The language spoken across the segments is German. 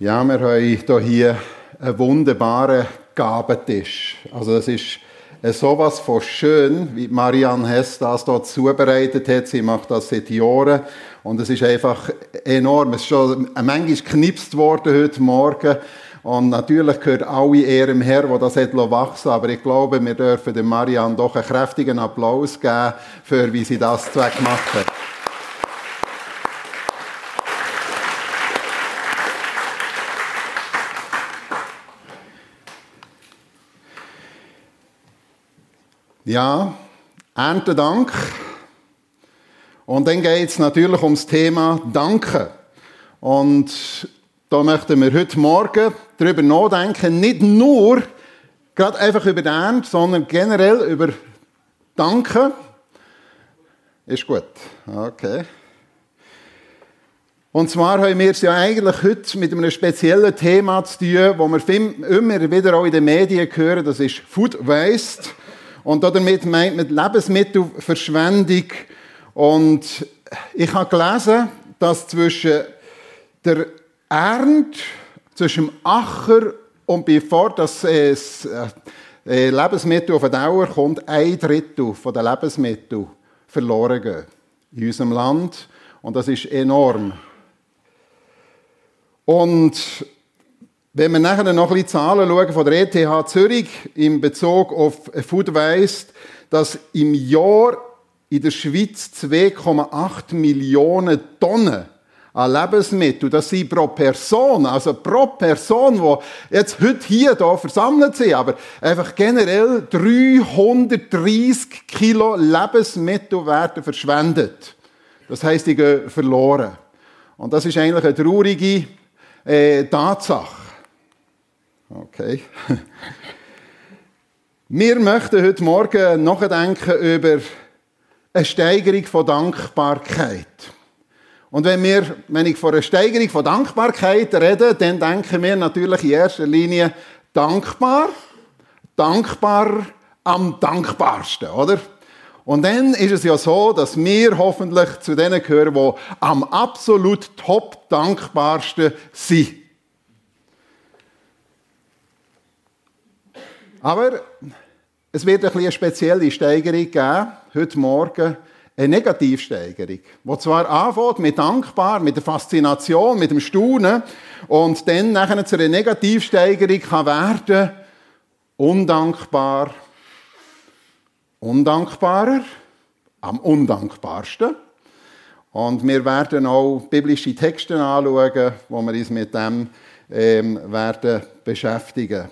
Ja, wir haben hier einen wunderbaren Gabentisch. Also das ist sowas von schön, wie Marianne Hess das dort zubereitet hat. Sie macht das seit Jahren und es ist einfach enorm. Es ist schon manchmal knipst worden heute Morgen und natürlich gehört alle ihrem Herr, der das hat wachsen aber ich glaube, wir dürfen Marianne doch einen kräftigen Applaus geben, für wie sie das gemacht hat. Ja, Erntedank. Und dann geht es natürlich ums Thema Danken. Und da möchten wir heute Morgen darüber nachdenken, nicht nur gerade einfach über den Ernst, sondern generell über Danken. Ist gut. Okay. Und zwar haben wir es ja eigentlich heute mit einem speziellen Thema zu tun, wo wir immer wieder auch in den Medien hören, das ist Food Waste. Und damit meint man Lebensmittelverschwendung. Und ich habe gelesen, dass zwischen der Ernte, zwischen dem Acher und bevor das äh, äh, Lebensmittel auf den Dauer kommt, ein Drittel der Lebensmittel verloren gehen in unserem Land. Und das ist enorm. Und wenn wir nachher noch ein bisschen Zahlen schauen von der ETH Zürich in Bezug auf Food Waste, dass im Jahr in der Schweiz 2,8 Millionen Tonnen an Lebensmitteln, das sind pro Person, also pro Person, die jetzt heute hier da versammelt sind, aber einfach generell 330 Kilo Lebensmittel werden verschwendet. Das heißt, die gehen verloren. Und das ist eigentlich eine traurige äh, Tatsache. Okay. Wir möchten heute Morgen nachdenken über eine Steigerung von Dankbarkeit. Und wenn, wir, wenn ich von einer Steigerung von Dankbarkeit rede, dann denken wir natürlich in erster Linie dankbar, dankbar am dankbarsten, oder? Und dann ist es ja so, dass wir hoffentlich zu denen gehören, die am absolut top dankbarsten sind. Aber es wird ein eine spezielle Steigerung geben, heute Morgen, eine Negativsteigerung, die zwar anfängt mit dankbar, mit der Faszination, mit dem Staunen und dann nachher zu einer Negativsteigerung kann werden, undankbar, undankbarer, am undankbarsten. Und wir werden auch biblische Texte anschauen, wo wir uns mit dem ähm, werden beschäftigen.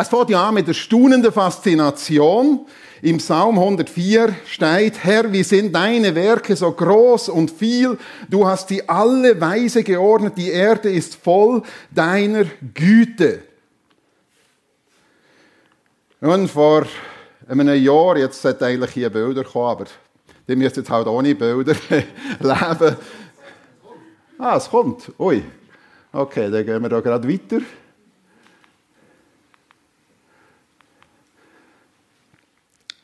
Es fängt ja an mit der staunenden Faszination. Im Psalm 104 steht, Herr, wie sind deine Werke so groß und viel? Du hast sie alle weise geordnet, die Erde ist voll deiner Güte. Nun, vor einem Jahr, jetzt sollte eigentlich hier Bilder kommen, aber die müssen jetzt halt ohne Bilder leben. Ah, es kommt. Ui. Okay, dann gehen wir da gerade weiter.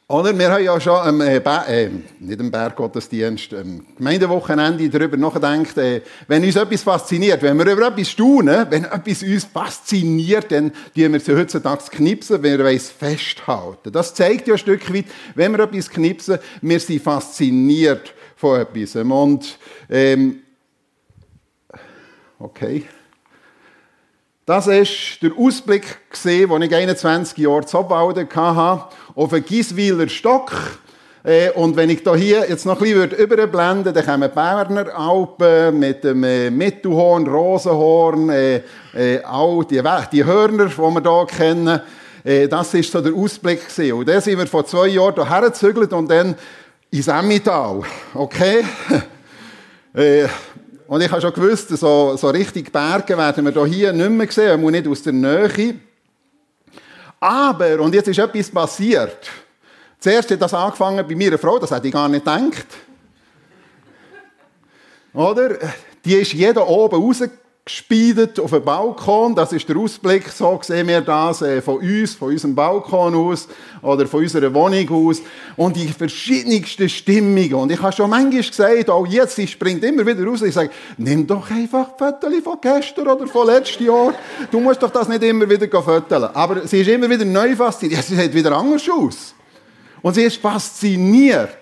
Oder? Wir haben ja schon am, äh, äh, nicht am Berggottesdienst, am Gemeindewochenende darüber nachgedacht, äh, wenn uns etwas fasziniert, wenn wir über etwas staunen, wenn etwas uns fasziniert, dann tun wir es heutzutage knipsen, wenn wir es festhalten. Das zeigt ja ein Stück weit, wenn wir etwas knipsen, wir sind fasziniert von etwas. Und, ähm, okay. Das ist der Ausblick, den ich 21 Jahre zu Obwalden hatte, auf einen Giswiler Stock. Äh, und wenn ich hier jetzt noch ein bisschen überblenden würde, dann kommen Berner Alpen mit dem äh, Mittelhorn, Rosenhorn, äh, all die, die Hörner, die wir hier kennen. Das war so der Ausblick. Und dann sind wir vor zwei Jahren hierher gezügelt und dann ins Emmental. Okay? Und ich habe schon gewusst, so, so richtig Berge werden wir hier nicht mehr sehen, muss nicht aus der Nähe. Aber, und jetzt ist etwas passiert. Zuerst hat das angefangen bei meiner Frau, das hätte ich gar nicht gedacht. Oder? Die ist jeder oben gespeidet auf den Balkon. Das ist der Ausblick. So sehen wir das äh, von uns, von unserem Balkon aus oder von unserer Wohnung aus. Und die verschiedensten Stimmungen. Und ich habe schon manchmal gesagt, auch jetzt, sie springt immer wieder raus. Ich sage, nimm doch einfach Fotos von gestern oder von letztem Jahr. Du musst doch das nicht immer wieder fotografieren. Aber sie ist immer wieder neu fasziniert. Ja, sie sieht wieder anders aus. Und sie ist fasziniert.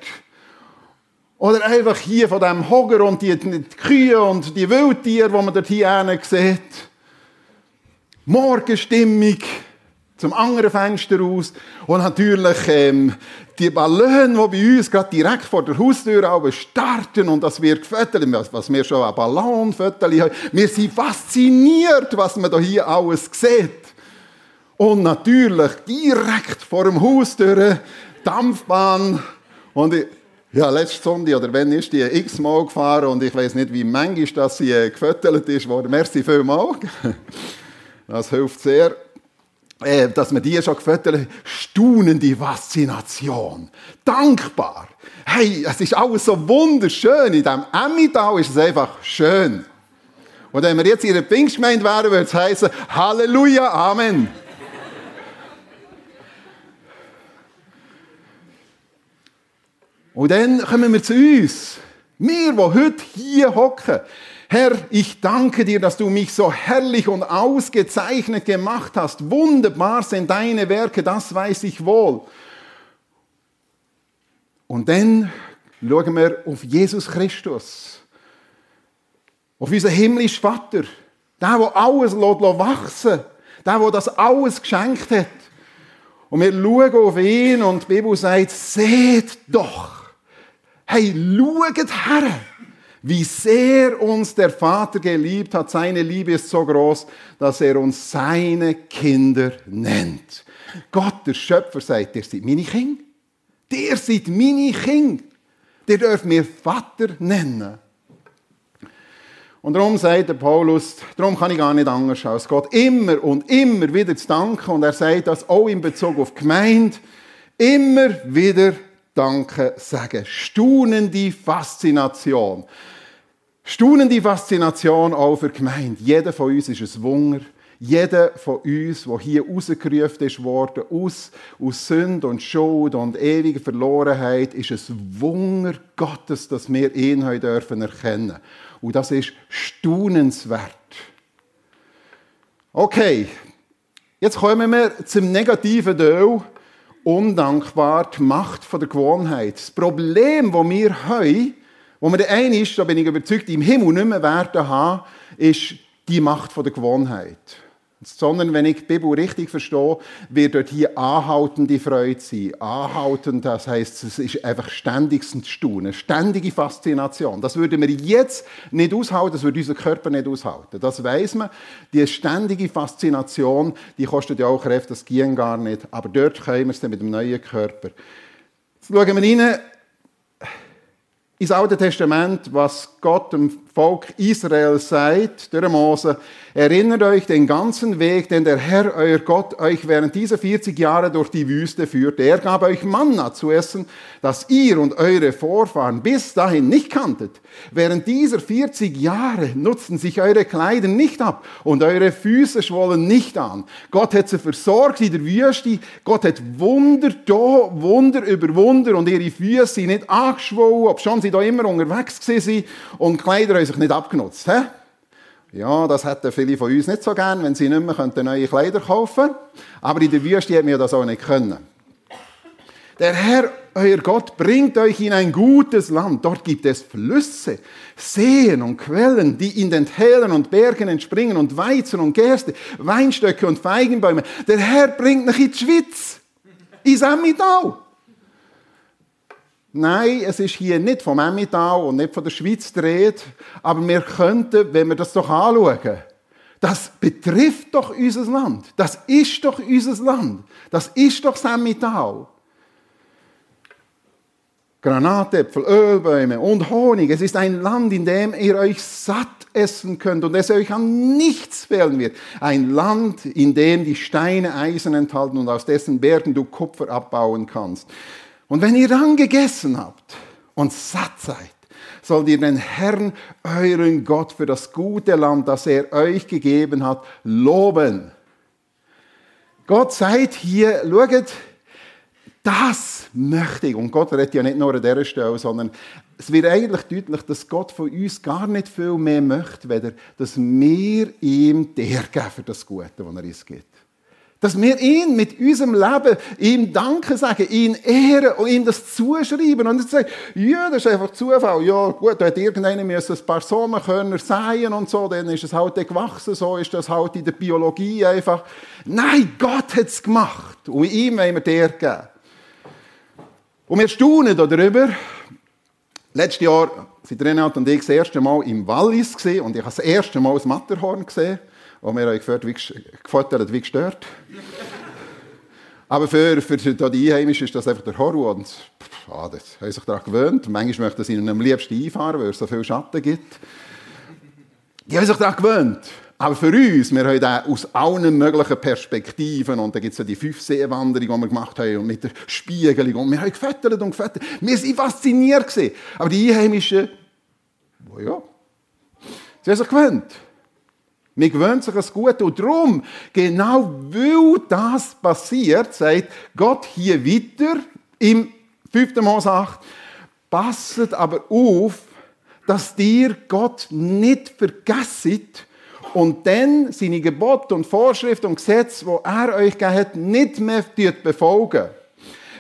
Oder einfach hier von dem Hogger und die, die Kühe und die Wildtiere, die man dort hier sieht. Morgenstimmung zum anderen Fenster aus. Und natürlich ähm, die Ballone, die bei uns gerade direkt vor der Haustür starten und das wird gefüttert, was wir schon an Ballonfotos haben. Wir sind fasziniert, was man hier alles sieht. Und natürlich direkt vor dem Haustür Dampfbahn. Und ich, ja, letzte Sonntag, oder wenn ist die x-mal gefahren und ich weiß nicht, wie manchmal dass sie äh, gefüttert ist worden. Merci vielmals. Das hilft sehr. Äh, dass man die schon gefüttert staunende Faszination. Dankbar. Hey, es ist alles so wunderschön. In diesem Emmental ist es einfach schön. Und wenn wir jetzt in der Pfingstgemeinde wären, würde es heißen, Halleluja, Amen. Und dann kommen wir zu uns. Wir, die heute hier hocken. Herr, ich danke dir, dass du mich so herrlich und ausgezeichnet gemacht hast. Wunderbar sind deine Werke, das weiß ich wohl. Und dann schauen wir auf Jesus Christus, auf unseren himmlischen Vater, der, der alles wachsen lässt, der, der das alles geschenkt hat. Und wir schauen auf ihn und die Bibel sagt, seht doch, Hey, schaut her, wie sehr uns der Vater geliebt hat. Seine Liebe ist so groß, dass er uns seine Kinder nennt. Gott, der Schöpfer, sagt, ihr seid meine Kinder. Der seid meine Kinder. Der dürft mir Vater nennen. Und darum sagt der Paulus, darum kann ich gar nicht anders als Gott immer und immer wieder zu danken. Und er sagt das auch in Bezug auf Gemeinde. Immer wieder Danke sagen. Staunende Faszination. Staunende Faszination auch für die Gemeinde. Jeder von uns ist ein Wunder. Jeder von uns, der hier rausgerufen ist worden, aus, aus Sünde und Schuld und ewiger Verlorenheit, ist ein Wunder Gottes, dass wir ihn heute dürfen erkennen. Und das ist staunenswert. Okay, jetzt kommen wir zum negativen Teil undankbar die Macht von der Gewohnheit. Das Problem, das wir haben, wo wir der eine ist, da bin ich überzeugt, im Himmel nicht mehr werden haben, ist die Macht von der Gewohnheit sondern wenn ich die Bibel richtig verstehe, wird dort hier anhaltende Freude sein. Anhaltend, das heißt, es ist einfach ständiges Staunen, ständige Faszination. Das würden wir jetzt nicht aushalten, das würde unser Körper nicht aushalten. Das weiß man. Die ständige Faszination, die kostet ja auch Kräfte, das ging gar nicht. Aber dort können wir es dann mit dem neuen Körper. Jetzt schauen wir rein ins Alte Testament, was Gott dem Volk Israel sagt, durch Mose, erinnert euch den ganzen Weg, den der Herr, euer Gott, euch während dieser 40 Jahre durch die Wüste führte. Er gab euch Manna zu essen, das ihr und eure Vorfahren bis dahin nicht kanntet. Während dieser 40 Jahre nutzten sich eure Kleider nicht ab und eure Füße schwollen nicht an. Gott hat sie versorgt in der Wüste. Gott hat Wunder da, Wunder über Wunder und ihre Füße sind nicht angeschwollen, ob schon sie da immer unterwegs waren und Kleider haben sich nicht abgenutzt. He? Ja, das hätten viele von uns nicht so gern, wenn sie nicht mehr neue Kleider kaufen könnten. Aber in der Wüste hätten wir das auch nicht können. Der Herr, euer Gott, bringt euch in ein gutes Land. Dort gibt es Flüsse, Seen und Quellen, die in den Tälern und Bergen entspringen und Weizen und Gerste, Weinstöcke und Feigenbäume. Der Herr bringt euch in die Schweiz, in Emmental. Nein, es ist hier nicht vom Emmental und nicht von der Schweiz dreht, aber wir könnten, wenn wir das doch anschauen, das betrifft doch unser Land. Das ist doch unser Land. Das ist doch das. Granatäpfel, Ölbäume und Honig. Es ist ein Land, in dem ihr euch satt essen könnt und es euch an nichts fehlen wird. Ein Land, in dem die Steine Eisen enthalten und aus dessen Bergen du Kupfer abbauen kannst. Und wenn ihr dann gegessen habt und satt seid, sollt ihr den Herrn, euren Gott, für das gute Land, das er euch gegeben hat, loben. Gott sagt hier, schaut, das möchte ich. Und Gott redet ja nicht nur an dieser Stelle, sondern es wird eigentlich deutlich, dass Gott von uns gar nicht viel mehr möchte, weder dass wir ihm der geben für das Gute, was er uns gibt. Dass wir ihn mit unserem Leben ihm Danke sagen, ihn ehren und ihm das zuschreiben. Und er sagt, ja, das ist einfach Zufall. Ja, gut, da hat irgendeiner ein paar Samenkörner säen und so, dann ist es halt gewachsen, so ist das halt in der Biologie einfach. Nein, Gott hat es gemacht. Und ihm wollen wir der geben. Und wir staunen darüber. Letztes Jahr sind Renat und ich das erste Mal im Wallis gesehen und ich habe das erste Mal das Matterhorn gesehen. Und wir haben gefüttert, wie, gefüttert, wie gestört. Aber für, für die Einheimischen ist das einfach der Horror. Und ah, das haben sich daran gewöhnt. Manchmal möchten sie ihnen am liebsten einfahren, weil es so viel Schatten gibt. Die haben sich daran gewöhnt. Aber für uns, wir haben den aus allen möglichen Perspektiven, und da gibt es ja die fünf Seewanderungen, die wir gemacht haben, und mit der Spiegelung, und wir haben gefettert und gefettert. Wir waren fasziniert. Aber die Einheimischen, oh ja, sie haben sich gewöhnt. Wir gewöhnen sich das Gute. Und darum, genau weil das passiert, sagt Gott hier weiter im 5. Mose 8, passet aber auf, dass dir Gott nicht vergesst und dann seine Gebote und Vorschriften und Gesetze, die er euch gegeben hat, nicht mehr befolgen.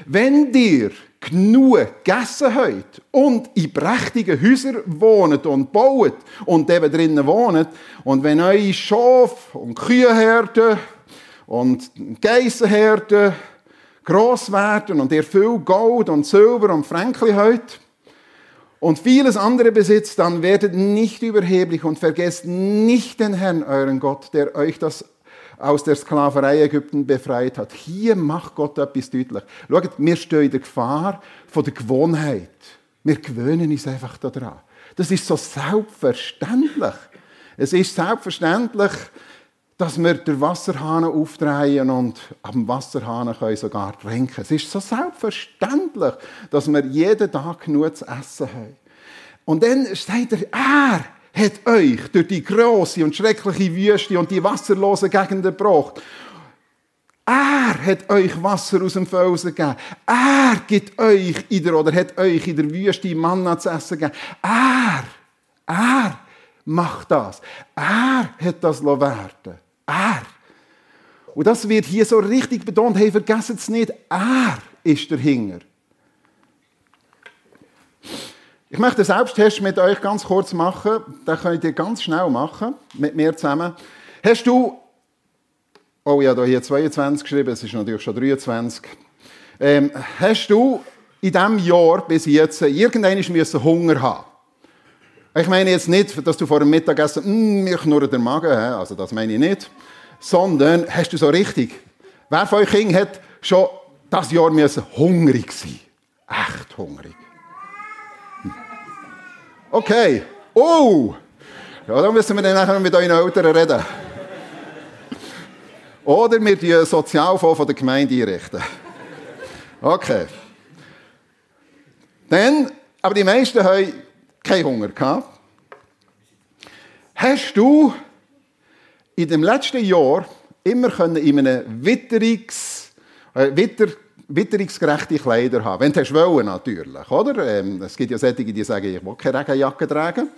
Wenn dir genug gegessen habt und in prächtigen Häusern wohnt und baut und eben drinnen wohnt und wenn eure Schafe und Kühenherden und Geissenherden gross werden und ihr viel Gold und Silber und Fränkli habt und vieles andere besitzt, dann werdet nicht überheblich und vergesst nicht den Herrn, euren Gott, der euch das aus der Sklaverei Ägypten befreit hat. Hier macht Gott etwas deutlich. Schaut, wir stehen in der Gefahr von der Gewohnheit. Wir gewöhnen uns einfach daran. Das ist so selbstverständlich. Es ist selbstverständlich, dass wir den Wasserhahn aufdrehen und am Wasserhahn können sogar trinken. Es ist so selbstverständlich, dass wir jeden Tag genug zu essen haben. Und dann steht er, er hat euch durch die große und schreckliche Wüste und die wasserlosen Gegenden gebracht. Er hat euch Wasser aus dem Felsen gegeben. Er gibt euch in der, oder hat euch in der Wüste Manna zu essen gegeben. Er, er macht das. Er hat das werden. Er. Und das wird hier so richtig betont. Hey, vergessen es nicht. Er ist der Hinger. Ich möchte einen Selbsttest mit euch ganz kurz machen. Den könnt ihr ganz schnell machen, mit mir zusammen. Hast du, oh ja, da hier 22 geschrieben, es ist natürlich schon 23. Ähm, hast du in diesem Jahr bis jetzt irgendwann müssen Hunger haben? Ich meine jetzt nicht, dass du vor dem Mittagessen, mm, mir knurrt der Magen, also das meine ich nicht, sondern hast du so richtig, wer von euch Kindern hat schon das Jahr hungrig sein? Echt hungrig. Okay. Oh! Ja, dann müssen wir dann nachher mit euren Eltern reden. Oder wir die Sozialfonds von der Gemeinde einrichten. Okay. Dann, aber die meisten haben keinen Hunger gehabt. Hast du in dem letzten Jahr immer in einem Witterungs, äh, Witter, witterungsgerechte Kleider haben. Wenn du wollen, natürlich. Oder? Ähm, es gibt ja solche, die sagen, ich will keine Regenjacke tragen.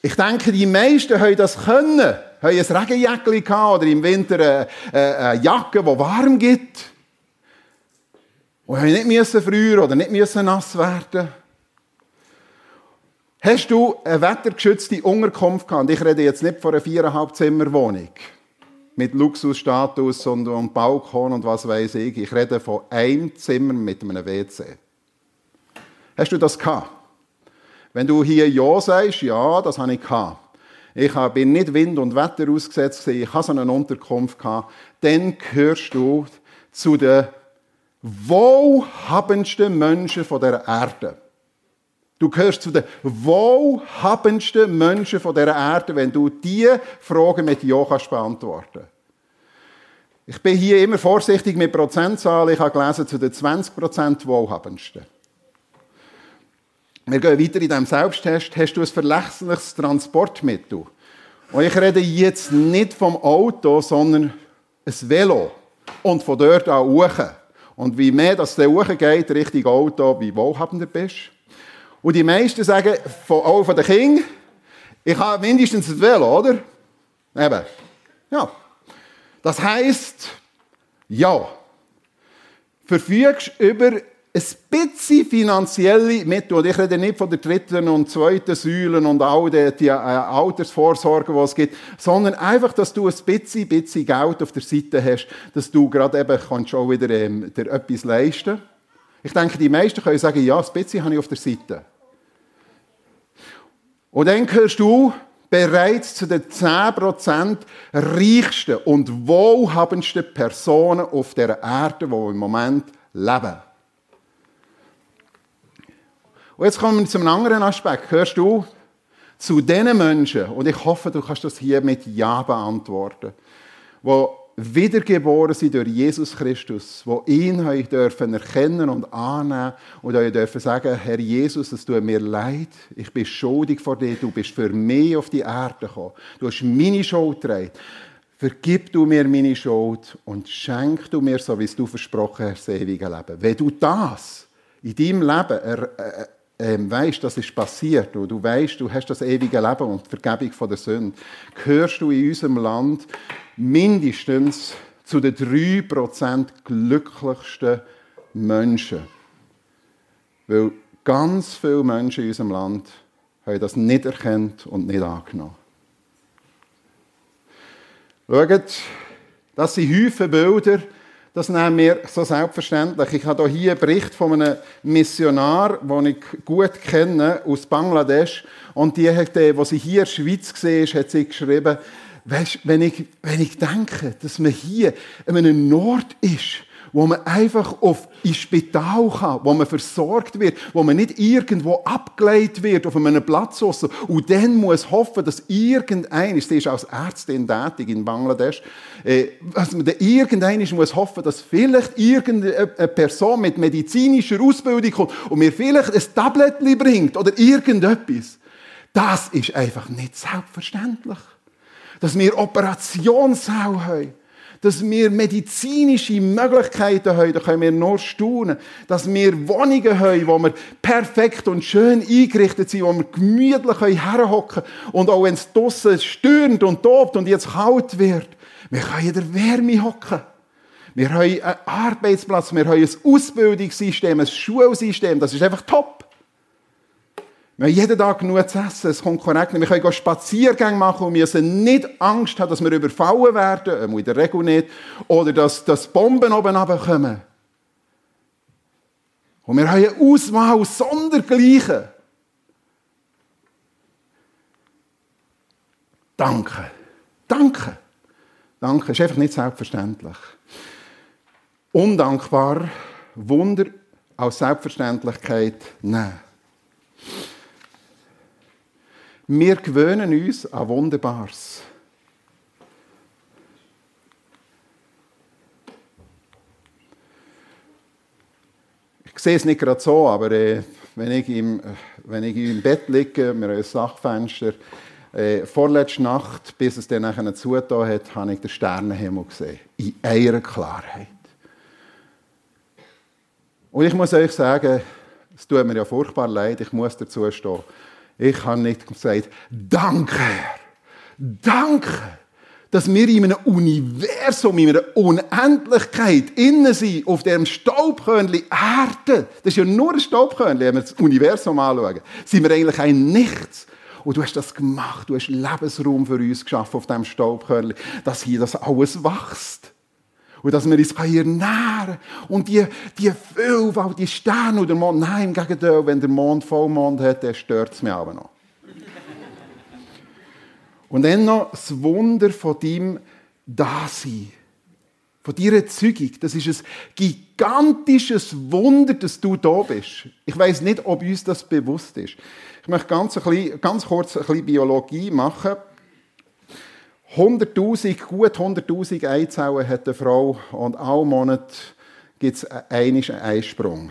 Ich denke, die meisten haben das können. Haben ein Regenjäckchen gehabt oder im Winter eine, eine Jacke, die warm gibt. Und haben nicht frieren oder nicht nass werden. Hast du eine wettergeschützte Unterkunft gehabt? Ich rede jetzt nicht von einer viereinhalb Zimmer Wohnung mit Luxusstatus und, und Balkon und was weiß ich. Ich rede von einem Zimmer mit einem WC. Hast du das gehabt? Wenn du hier Ja sagst, ja, das habe ich gehabt. Ich bin nicht Wind und Wetter ausgesetzt, ich habe so eine Unterkunft gehabt. Dann gehörst du zu den wohlhabendsten Menschen dieser Erde. Du gehörst zu den wohlhabendsten Menschen von dieser Erde, wenn du diese Fragen mit Ja kannst beantworten Ich bin hier immer vorsichtig mit Prozentzahlen. Ich habe gelesen, zu den 20% wohlhabendsten. Wir gehen weiter in diesem Selbsttest. Hast du ein verlässliches Transportmittel? Und ich rede jetzt nicht vom Auto, sondern ein Velo. Und von dort an hoch. Und wie mehr das hoch geht, Richtung Auto, wie wohlhabender bist. Und die meisten sagen, auch von den Kindern, ich habe mindestens ein Velo, oder? Eben. Ja. Das heisst, ja. Verfügst über ein bisschen finanzielle Mittel. Und ich rede nicht von der dritten und zweiten Säule und all die, die äh, Altersvorsorge, die es gibt, sondern einfach, dass du ein bisschen, bisschen Geld auf der Seite hast, dass du gerade eben kannst schon wieder ähm, dir etwas leisten Ich denke, die meisten können sagen, ja, ein bisschen habe ich auf der Seite. Und dann gehörst du bereits zu den 10% reichsten und wohlhabendsten Personen auf der Erde, die im Moment leben. Und jetzt kommen wir zu einem anderen Aspekt. Hörst du zu den Menschen, und ich hoffe, du kannst das hier mit Ja beantworten, die wiedergeboren sind durch Jesus Christus, die ihn euch dürfen erkennen und annehmen und euch dürfen sagen, Herr Jesus, es tut mir leid, ich bin schuldig vor dir, du bist für mich auf die Erde gekommen, du hast meine Schuld getragen. Vergib du mir meine Schuld und schenk du mir, so wie es du versprochen hast, das ewige Leben. Wenn du das in deinem Leben er, äh, ähm, weißt, das ist passiert und du weißt, du hast das ewige Leben und die Vergebung von der Sünde, gehörst du in unserem Land mindestens zu den 3% glücklichsten Menschen. Weil ganz viele Menschen in unserem Land haben das nicht erkannt und nicht angenommen. Schaut, das sind Häufen Bilder, das nehmen wir so selbstverständlich. Ich habe hier einen Bericht von einem Missionar, den ich gut kenne, aus Bangladesch. Und die hat, äh, wo sie hier in der Schweiz gesehen hat sie geschrieben, weißt, wenn, ich, wenn ich denke, dass man hier an einem Ort ist, wo man einfach auf ins Spital kann, wo man versorgt wird, wo man nicht irgendwo abgeleitet wird auf einem Platz raus. und dann muss hoffen, dass irgendein, sie ist als Ärztin tätig in Bangladesch, äh, dass man dann irgendein muss hoffen, dass vielleicht irgendeine Person mit medizinischer Ausbildung kommt und mir vielleicht ein Tablettchen bringt oder irgendetwas. Das ist einfach nicht selbstverständlich. Dass wir Operationssaal haben dass wir medizinische Möglichkeiten haben, da können wir nur staunen, dass wir Wohnungen haben, wo wir perfekt und schön eingerichtet sind, wo wir gemütlich herhocken können und auch wenn es draussen stürmt und tobt und jetzt kalt wird, wir können in der Wärme hocken. Wir haben einen Arbeitsplatz, wir haben ein Ausbildungssystem, ein Schulsystem, das ist einfach top. Wir haben jeden Tag genug zu essen, es kommt korrekt. Wir können Spaziergänge machen und müssen nicht Angst haben, dass wir überfallen werden, in der Regel nicht, oder dass, dass Bomben oben runterkommen. Und wir haben eine Auswahl sondergleichen. Danke. Danke. Danke. Das ist einfach nicht selbstverständlich. Undankbar, Wunder als Selbstverständlichkeit nehmen. Wir gewöhnen uns an Wunderbares. Ich sehe es nicht gerade so, aber äh, wenn, ich im, äh, wenn ich im Bett liege, wir haben ein Sachfenster, äh, vorletzte Nacht, bis es dann nachher zugetan hat, habe ich den Sternenhimmel gesehen. In einer Klarheit. Und ich muss euch sagen, es tut mir ja furchtbar leid, ich muss dazu stehen. Ich habe nicht gesagt, danke, Herr, danke, dass wir in einem Universum, in einer Unendlichkeit innen sind, auf dem Staubkörnchen Erde. Das ist ja nur ein Staubkörnchen, wenn wir das Universum anschauen. Sind wir eigentlich ein Nichts. Und du hast das gemacht, du hast Lebensraum für uns geschaffen auf dem Staubkörnchen, dass hier das alles wächst. Und dass wir uns ernähren können. Und die, die Vielfalt, die Sterne oder Mond, nein, im Gegenteil, wenn der Mond Vollmond hat, dann stört es mich aber noch. Und dann noch das Wunder von deinem Dasein. Von deiner Zeugung. Das ist ein gigantisches Wunder, dass du da bist. Ich weiß nicht, ob uns das bewusst ist. Ich möchte ganz, ein bisschen, ganz kurz ein bisschen Biologie machen. 100.000, gut 100.000 Eizellen hat eine Frau und alle Monat gibt es einen Eisprung.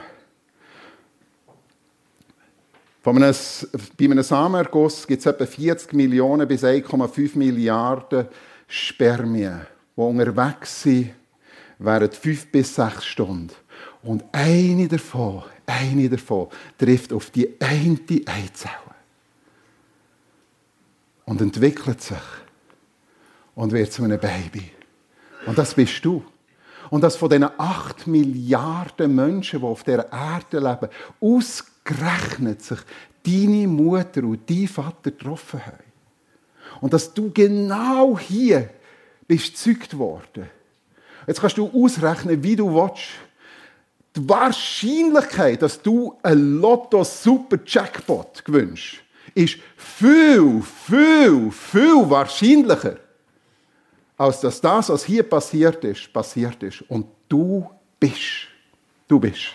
Von einem, bei einem Samenerguss gibt es etwa 40 Millionen bis 1,5 Milliarden Spermien, die unterwegs sind während fünf bis sechs Stunden. Und eine davon, eine davon trifft auf die eine Eizelle und entwickelt sich und wird zu einem Baby. Und das bist du. Und das von diesen acht Milliarden Menschen, die auf dieser Erde leben, ausgerechnet sich deine Mutter und dein Vater getroffen haben. Und dass du genau hier bist gezeugt worden. Jetzt kannst du ausrechnen, wie du willst. Die Wahrscheinlichkeit, dass du ein Lotto Super Jackpot gewünscht, ist viel, viel, viel wahrscheinlicher, als dass das, was hier passiert ist, passiert ist. Und du bist. Du bist.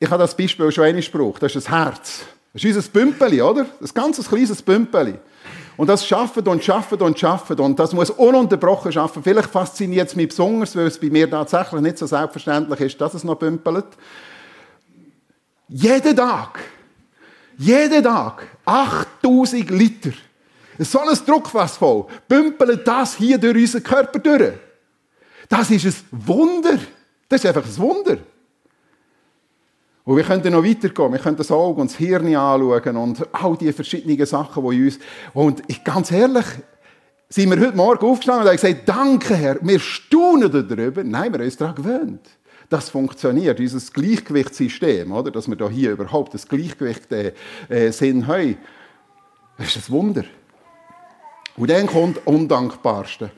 Ich habe das Beispiel schon einmal gebraucht. Das ist das Herz. Das ist unser Bümpeli, oder? Das ganz kleines Bümpeli. Und das schafft und schafft und schafft und das muss ununterbrochen schaffen. Vielleicht fasziniert es mich besonders, weil es bei mir tatsächlich nicht so selbstverständlich ist, dass es noch bümpelt. Jeden Tag, jeden Tag 8000 Liter. So ein Druckfass voll, bümpelt das hier durch unseren Körper durch. Das ist ein Wunder. Das ist einfach ein Wunder. Und wir könnten noch weitergehen. Wir könnten das Auge und das Hirn anschauen und all die verschiedenen Sachen, die uns... Und ganz ehrlich, sind wir heute Morgen aufgestanden und haben gesagt, danke Herr, wir staunen darüber. Nein, wir haben uns daran gewöhnt. Das funktioniert, dieses Gleichgewichtssystem, oder? dass wir hier überhaupt das Gleichgewicht äh, äh, Sinn haben. Das ist ein Wunder. Und dann kommt Undankbarste.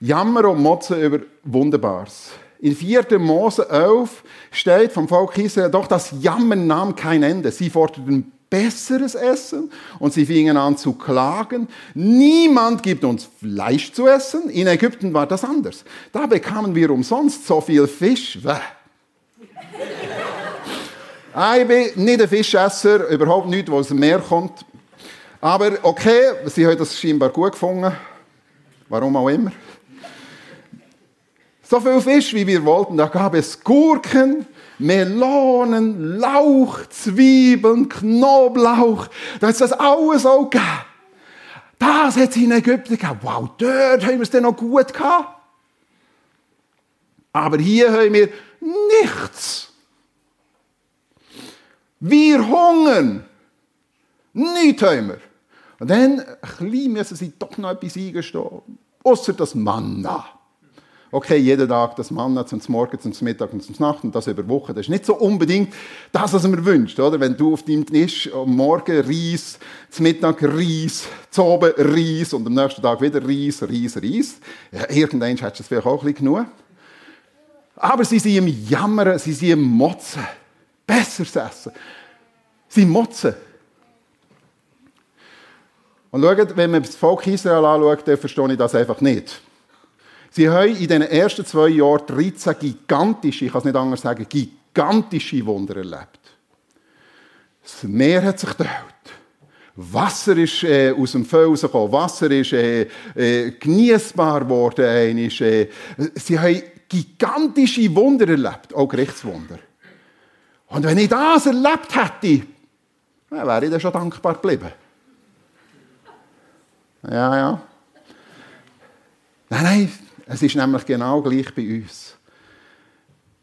Jammer und Motzen über Wunderbares. In 4. Mose 11 steht vom Volk Israel, doch das Jammern nahm kein Ende. Sie forderten besseres Essen und sie fingen an zu klagen. Niemand gibt uns Fleisch zu essen. In Ägypten war das anders. Da bekamen wir umsonst so viel Fisch. ich bin nicht ein Fischesser, überhaupt nicht, wo dem Meer kommt. Aber okay, sie haben das scheinbar gut gefunden. Warum auch immer. So viel Fisch, wie wir wollten. Da gab es Gurken, Melonen, Lauch, Zwiebeln, Knoblauch. Da ist das alles auch gegeben. Das hat es in Ägypten gegeben. Wow, dort haben wir es dann noch gut gehabt. Aber hier haben wir nichts. Wir hungern. Nichts haben wir. Und dann müssen sie doch noch etwas eingestehen. Außer das Manna okay, jeden Tag das Manna zum Morgen, zum Mittag und zum Nacht und das über Wochen. Das ist nicht so unbedingt das, was man wünscht, oder? Wenn du auf deinem Tisch am Morgen Reis, zum Mittag Reis, zum Abend Reis und am nächsten Tag wieder Reis, Reis, Reis. Ja, irgendwann hättest du es vielleicht auch ein bisschen genug. Aber sie sind im Jammern, sie sind im Motzen. Besseres Essen. Sie motzen. Und schaut, wenn man das Volk Israel anschaut, dann verstehe ich das einfach nicht. Sie haben in den ersten zwei Jahren 13 gigantische, ich kann es nicht anders sagen, gigantische Wunder erlebt. Das Meer hat sich geteilt. Wasser ist äh, aus dem Felsen gekommen. Wasser ist äh, äh, genießbar geworden. Äh, sie haben gigantische Wunder erlebt, auch Gerichtswunder. Und wenn ich das erlebt hätte, dann wäre ich dann schon dankbar geblieben. Ja, ja. Nein, nein, es ist nämlich genau gleich bei uns.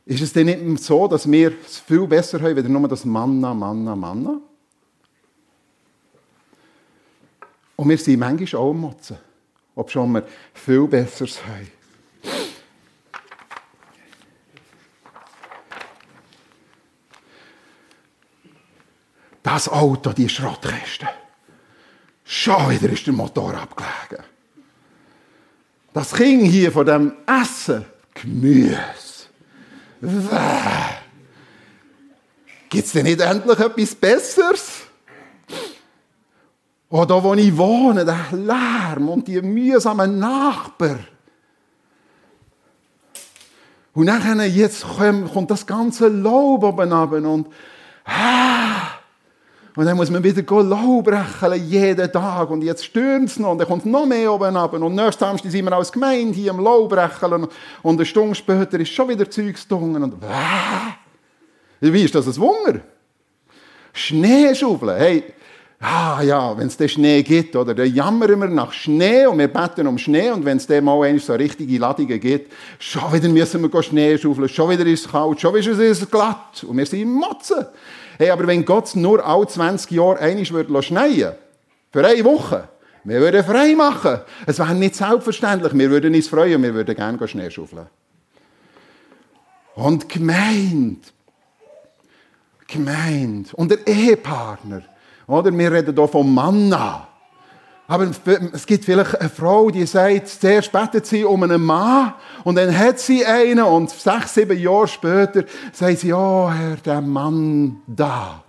Ist es denn nicht so, dass wir es viel besser haben, wenn nur das Manna, Manna, Manna? Und wir sind manchmal auch Motzen, ob schon wir viel Besseres haben. Das Auto, die Schrottkiste. Schon wieder ist der Motor abgelegen. Das Kind hier von dem Essen, Gemüse. Gibt es denn nicht endlich etwas Besseres? Oder wo ich wohne, der Lärm und die mühsamen Nachbarn. Und jetzt kommt das ganze Lob oben runter und ah, und dann muss man wieder Laubrechen jeden Tag. Und jetzt stürmt es noch. Und dann kommt noch mehr oben runter. Und nächstes Samstag sind wir als Gemeinde hier am Laubrechen. Und eine Stunde später ist schon wieder Zeugs Und, Wie ist das ein Wunder? Schneeschaufeln. Hey, ah ja, wenn es den Schnee gibt, oder, dann jammern wir nach Schnee und wir beten um Schnee und wenn es dann mal so richtige Ladungen gibt, schon wieder müssen wir Schnee schaufeln, schon wieder ist es kalt, schon wieder ist es glatt und wir sind Motzen. Hey, aber wenn Gott nur alle 20 Jahre einmal würde schneien für eine Woche, wir würden frei machen. Es wäre nicht selbstverständlich. Wir würden uns freuen, wir würden gerne Schnee schaufeln. Und gemeint. Gemeint. Und der Ehepartner. Oder? Wir reden hier vom Manna. Aber es gibt vielleicht eine Frau, die sagt, zuerst betet sie um einen Mann und dann hat sie einen und sechs, sieben Jahre später sagt sie, oh Herr, der Mann da.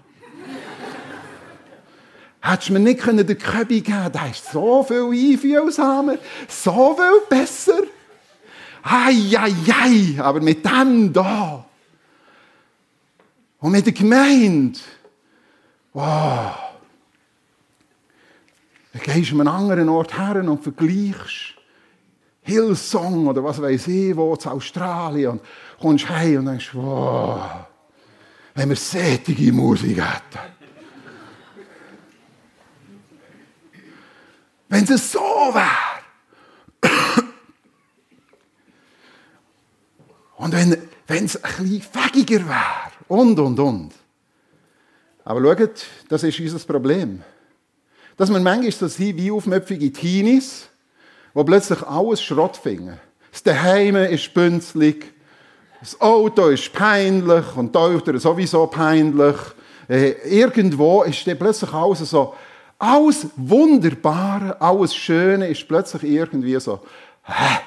Hättest du mir nicht den Köbi geben? Der ist so viel einfühlsamer, so viel besser. Eieiei, aber mit dem da. Und mit der Gemeinde. Wow. Dann gehst du an einen anderen Ort her und vergleichst Hillsong oder was weiß ich, wo zu Australien und kommst heim und denkst, wow, wenn wir sättige Musik hätten. Wenn es so wäre. Und wenn, es ein bisschen fägiger wäre. Und, und, und. Aber schaut, das ist unser Problem. Dass man manchmal so sind wie aufmüpfige Teenies, die plötzlich alles Schrott finden. Das Daheim ist bünzlig, das Auto ist peinlich und die Eltern sowieso peinlich. Äh, irgendwo ist plötzlich alles so, alles Wunderbare, alles Schöne ist plötzlich irgendwie so, hä?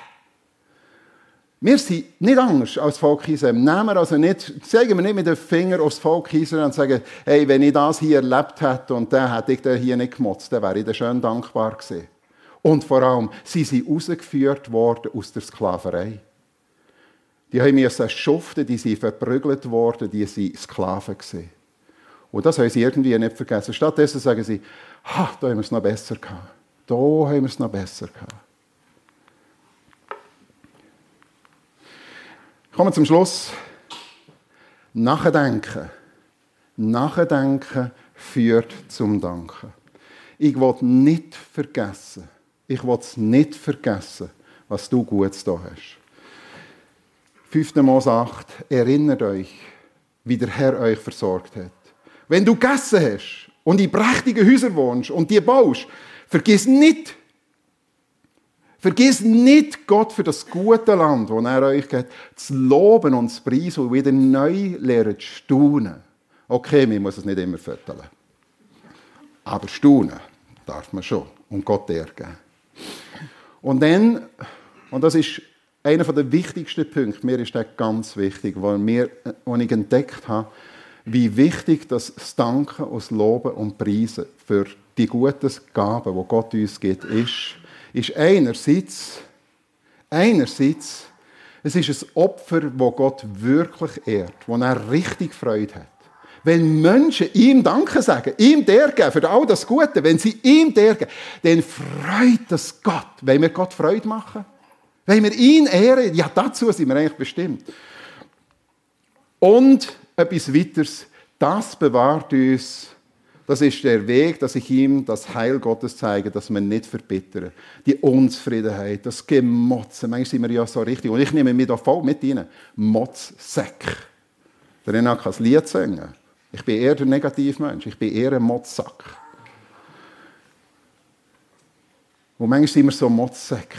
Wir sind nicht anders als Volk Israel. Nehmen wir also nicht, zeigen wir nicht mit dem Finger aufs Volk Israel und sagen, hey, wenn ich das hier erlebt hätte und dann hätte ich den hier nicht gemotzt, dann wäre ich dann schön dankbar gewesen. Und vor allem, sie sind rausgeführt worden aus der Sklaverei. Die haben müssen schuften, die sind verprügelt worden, die sind Sklaven gewesen. Und das haben sie irgendwie nicht vergessen. Stattdessen sagen sie, ha, da haben wir es noch besser gehabt. Da haben wir es noch besser gehabt. Kommen wir zum Schluss. Nachdenken. Nachdenken führt zum Danken. Ich will nicht vergessen, ich will es nicht vergessen, was du Gutes da hast. 5. Mose 8. Erinnert euch, wie der Herr euch versorgt hat. Wenn du gegessen hast und in prächtigen Häusern wohnst und die baust, vergiss nicht, Vergiss nicht Gott für das gute Land, das er euch gibt, zu loben und zu preisen und wieder neu lernen zu staunen. Okay, man muss es nicht immer fütteln. Aber staunen darf man schon und Gott ehrgeben. Und dann, und das ist einer der wichtigsten Punkte, mir ist das ganz wichtig, weil mir, als ich entdeckt habe, wie wichtig das Danken, das Loben und Preisen für die guten Gaben, die Gott uns gibt, ist, ist einerseits, einerseits, es ist ein Opfer, wo Gott wirklich ehrt, wo er richtig Freude hat. Wenn Menschen ihm Danke sagen, ihm dergeben für all das Gute, wenn sie ihm dergeben, dann freut das Gott. Wenn wir Gott Freude machen? Wenn wir ihn ehren? Ja, dazu sind wir eigentlich bestimmt. Und etwas weiteres, das bewahrt uns das ist der Weg, dass ich ihm das Heil Gottes zeige, dass wir nicht verbittern. Die Unzufriedenheit, das Gemotzen. Manchmal sind wir ja so richtig. Und ich nehme mich da voll mit rein. Motzsäck. Der Renat kann ein Lied singen. Ich bin eher der Negativmensch. Ich bin eher ein Motzsack. Und manchmal sind wir so Motzsäck.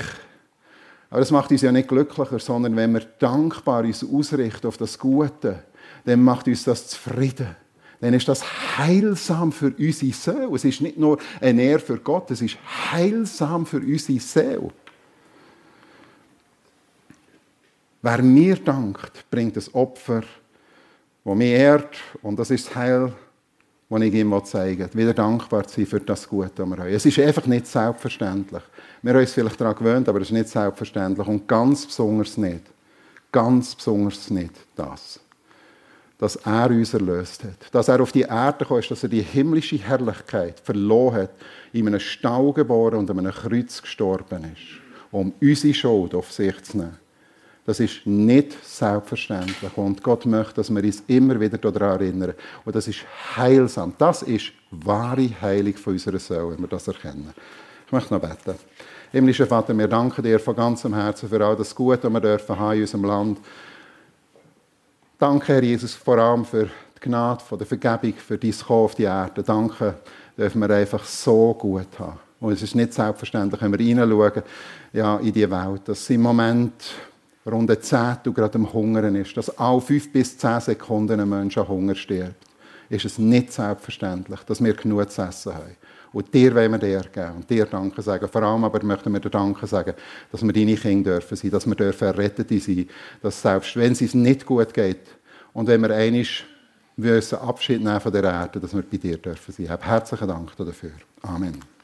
Aber das macht uns ja nicht glücklicher, sondern wenn wir dankbar uns ausrichten auf das Gute, dann macht uns das zufrieden dann ist das heilsam für unsere Seele. Es ist nicht nur ein Ehre für Gott, es ist heilsam für unsere Seele. Wer mir dankt, bringt das Opfer, das mich ehrt, und das ist das Heil, das ich ihm zeigen will. Wieder dankbar zu sein für das Gute, das wir haben. Es ist einfach nicht selbstverständlich. Wir haben uns vielleicht daran gewöhnt, aber es ist nicht selbstverständlich. Und ganz besonders nicht. Ganz besonders nicht das dass er uns erlöst hat. Dass er auf die Erde gekommen ist, dass er die himmlische Herrlichkeit verloren hat, in einem Stall geboren und an einem Kreuz gestorben ist, um unsere Schuld auf sich zu nehmen. Das ist nicht selbstverständlich. Und Gott möchte, dass wir uns immer wieder daran erinnern. Und das ist heilsam. Das ist wahre Heilung von unserer Seele, wenn wir das erkennen. Ich möchte noch beten. Himmlischer Vater, wir danken dir von ganzem Herzen für all das Gute, das wir dürfen haben in unserem Land. Danke, Herr Jesus, vor allem für die Gnade, für die Vergebung, für dein Kommen auf die Erde. Danke, dürfen wir einfach so gut haben. Und es ist nicht selbstverständlich, wenn wir hineinschauen ja, in die Welt, dass im Moment rund 10 gerade am Hungern ist, dass alle 5 bis 10 Sekunden ein Mensch an Hunger stirbt, ist es nicht selbstverständlich, dass wir genug zu essen haben. Und dir wollen wir dir geben und dir Danke sagen. Vor allem aber möchten wir dir Danke sagen, dass wir deine Kinder dürfen sein, dass wir dürfen Errettete sein, dass selbst wenn es uns nicht gut geht und wenn wir einig müssen Abschied nehmen von der Erde, dass wir bei dir dürfen sein. Hab herzlichen Dank dafür. Amen.